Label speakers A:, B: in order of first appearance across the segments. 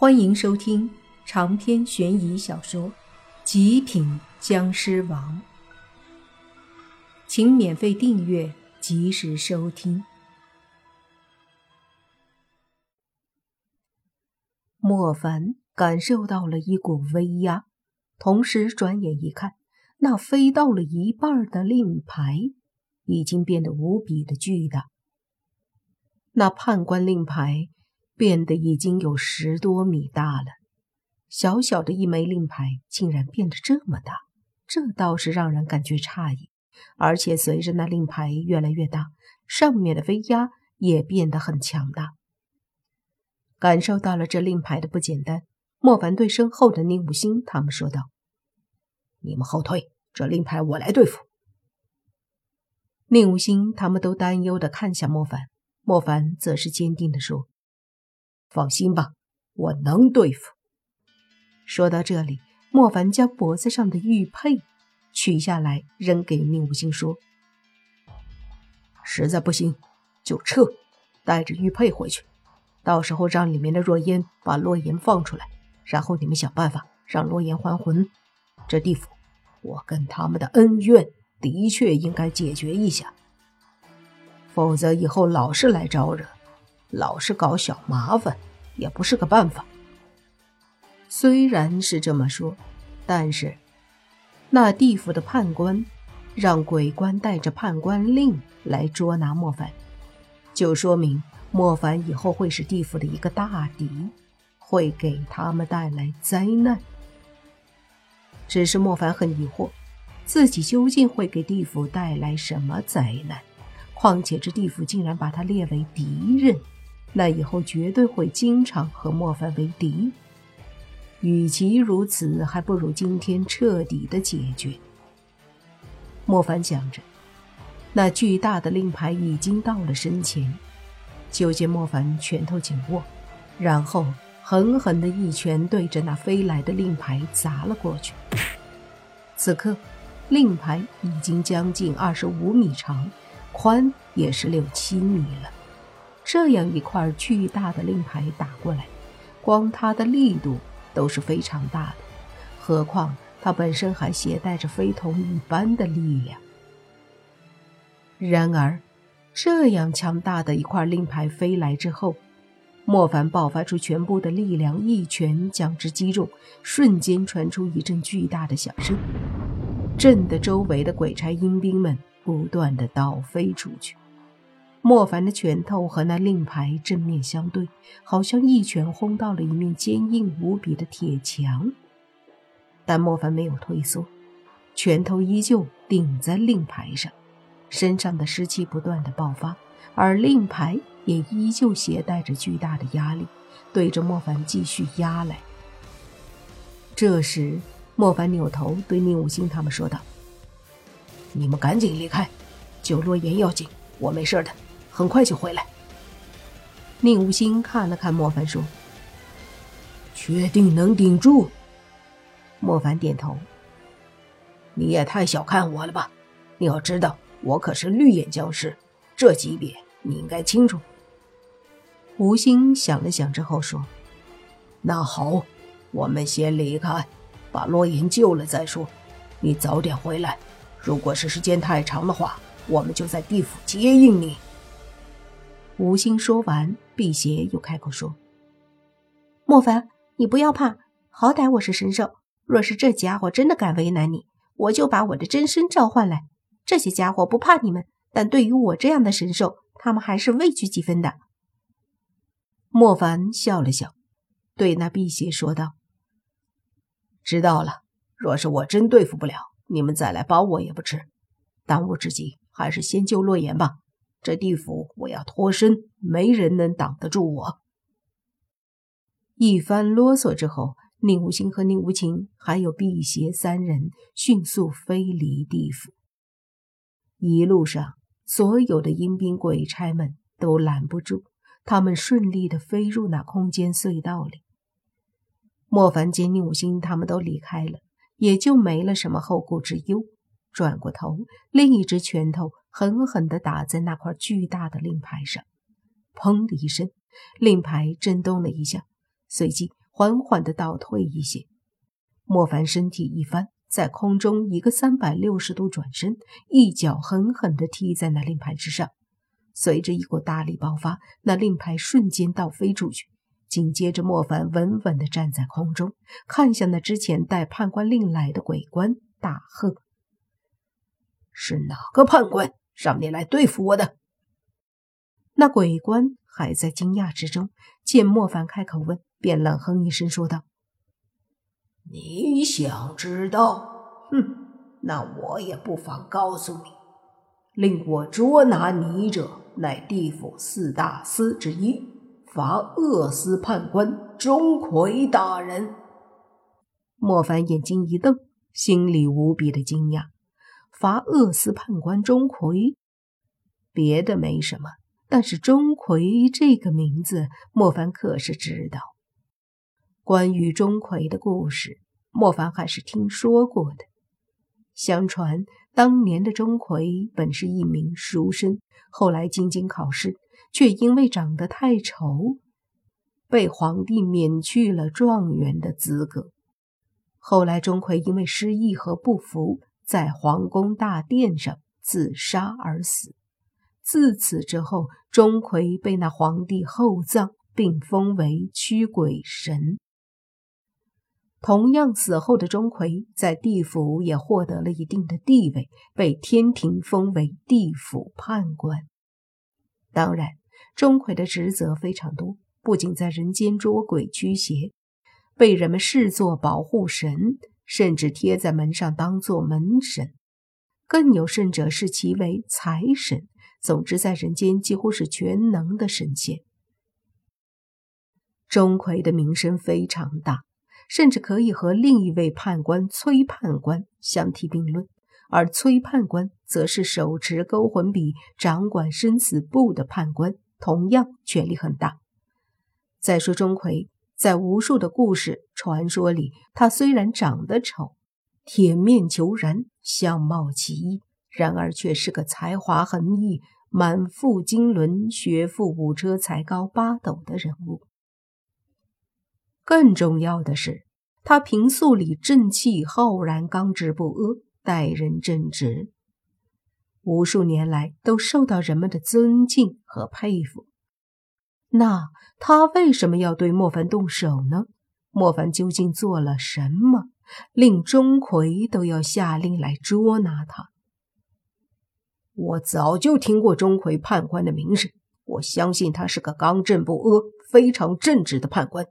A: 欢迎收听长篇悬疑小说《极品僵尸王》，请免费订阅，及时收听。莫凡感受到了一股威压，同时转眼一看，那飞到了一半的令牌已经变得无比的巨大。那判官令牌。变得已经有十多米大了，小小的一枚令牌竟然变得这么大，这倒是让人感觉诧异。而且随着那令牌越来越大，上面的威压也变得很强大。感受到了这令牌的不简单，莫凡对身后的宁武星他们说道：“你们后退，这令牌我来对付。”宁武星他们都担忧的看向莫凡，莫凡则是坚定的说。放心吧，我能对付。说到这里，莫凡将脖子上的玉佩取下来，扔给宁无心，说：“实在不行就撤，带着玉佩回去。到时候让里面的若烟把洛言放出来，然后你们想办法让洛言还魂。这地府，我跟他们的恩怨的确应该解决一下，否则以后老是来招惹。”老是搞小麻烦也不是个办法。虽然是这么说，但是那地府的判官让鬼官带着判官令来捉拿莫凡，就说明莫凡以后会是地府的一个大敌，会给他们带来灾难。只是莫凡很疑惑，自己究竟会给地府带来什么灾难？况且这地府竟然把他列为敌人。那以后绝对会经常和莫凡为敌。与其如此，还不如今天彻底的解决。莫凡想着，那巨大的令牌已经到了身前，就见莫凡拳头紧握，然后狠狠的一拳对着那飞来的令牌砸了过去。此刻，令牌已经将近二十五米长，宽也是六七米了。这样一块巨大的令牌打过来，光它的力度都是非常大的，何况它本身还携带着非同一般的力量。然而，这样强大的一块令牌飞来之后，莫凡爆发出全部的力量，一拳将之击中，瞬间传出一阵巨大的响声，震得周围的鬼差阴兵们不断的倒飞出去。莫凡的拳头和那令牌正面相对，好像一拳轰到了一面坚硬无比的铁墙。但莫凡没有退缩，拳头依旧顶在令牌上，身上的湿气不断的爆发，而令牌也依旧携带着巨大的压力，对着莫凡继续压来。这时，莫凡扭头对宁武星他们说道：“你们赶紧离开，九洛言要紧，我没事的。”很快就回来。宁无心看了看莫凡，说：“确定能顶住？”莫凡点头。你也太小看我了吧！你要知道，我可是绿眼僵尸，这级别你应该清楚。吴心想了想之后说：“那好，我们先离开，把洛言救了再说。你早点回来，如果是时间太长的话，我们就在地府接应你。”吴心说完，辟邪又开口说：“
B: 莫凡，你不要怕，好歹我是神兽。若是这家伙真的敢为难你，我就把我的真身召唤来。这些家伙不怕你们，但对于我这样的神兽，他们还是畏惧几分的。”
A: 莫凡笑了笑，对那辟邪说道：“知道了。若是我真对付不了，你们再来帮我也不迟。当务之急，还是先救洛言吧。”这地府，我要脱身，没人能挡得住我。一番啰嗦之后，宁无心和宁无情还有辟邪三人迅速飞离地府。一路上，所有的阴兵鬼差们都拦不住，他们顺利的飞入那空间隧道里。莫凡见宁无心他们都离开了，也就没了什么后顾之忧。转过头，另一只拳头狠狠地打在那块巨大的令牌上，砰的一声，令牌震动了一下，随即缓缓地倒退一些。莫凡身体一翻，在空中一个三百六十度转身，一脚狠狠地踢在那令牌之上。随着一股大力爆发，那令牌瞬间倒飞出去。紧接着，莫凡稳稳地站在空中，看向那之前带判官令来的鬼官，大喝：“是哪个判官让你来对付我的？”那鬼官还在惊讶之中，见莫凡开口问，便冷哼一声说道：“
C: 你想知道？哼，那我也不妨告诉你，令我捉拿你者，乃地府四大司之一。”罚恶司判官钟馗大人，
A: 莫凡眼睛一瞪，心里无比的惊讶。罚恶司判官钟馗，别的没什么，但是钟馗这个名字，莫凡可是知道。关于钟馗的故事，莫凡还是听说过的。相传当年的钟馗本是一名书生，后来进京考试。却因为长得太丑，被皇帝免去了状元的资格。后来，钟馗因为失意和不服，在皇宫大殿上自杀而死。自此之后，钟馗被那皇帝厚葬，并封为驱鬼神。同样，死后的钟馗在地府也获得了一定的地位，被天庭封为地府判官。当然。钟馗的职责非常多，不仅在人间捉鬼驱邪，被人们视作保护神，甚至贴在门上当做门神。更有甚者，视其为财神。总之，在人间几乎是全能的神仙。钟馗的名声非常大，甚至可以和另一位判官崔判官相提并论。而崔判官则是手持勾魂笔、掌管生死簿的判官。同样权力很大。再说钟馗，在无数的故事传说里，他虽然长得丑，铁面虬髯，相貌奇异，然而却是个才华横溢、满腹经纶、学富五车、才高八斗的人物。更重要的是，他平素里正气浩然、刚直不阿，待人正直。无数年来都受到人们的尊敬和佩服。那他为什么要对莫凡动手呢？莫凡究竟做了什么，令钟馗都要下令来捉拿他？我早就听过钟馗判官的名声，我相信他是个刚正不阿、非常正直的判官。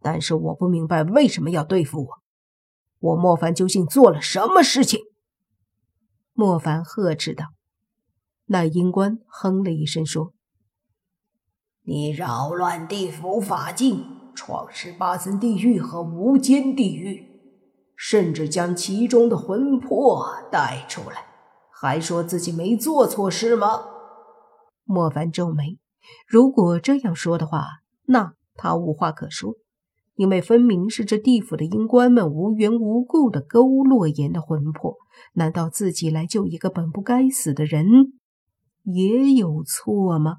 A: 但是我不明白为什么要对付我。我莫凡究竟做了什么事情？莫凡呵斥道。那阴官哼了一声说：“
C: 你扰乱地府法境，创十八层地狱和无间地狱，甚至将其中的魂魄带出来，还说自己没做错事吗？”
A: 莫凡皱眉，如果这样说的话，那他无话可说，因为分明是这地府的阴官们无缘无故的勾洛言的魂魄，难道自己来救一个本不该死的人？也有错吗？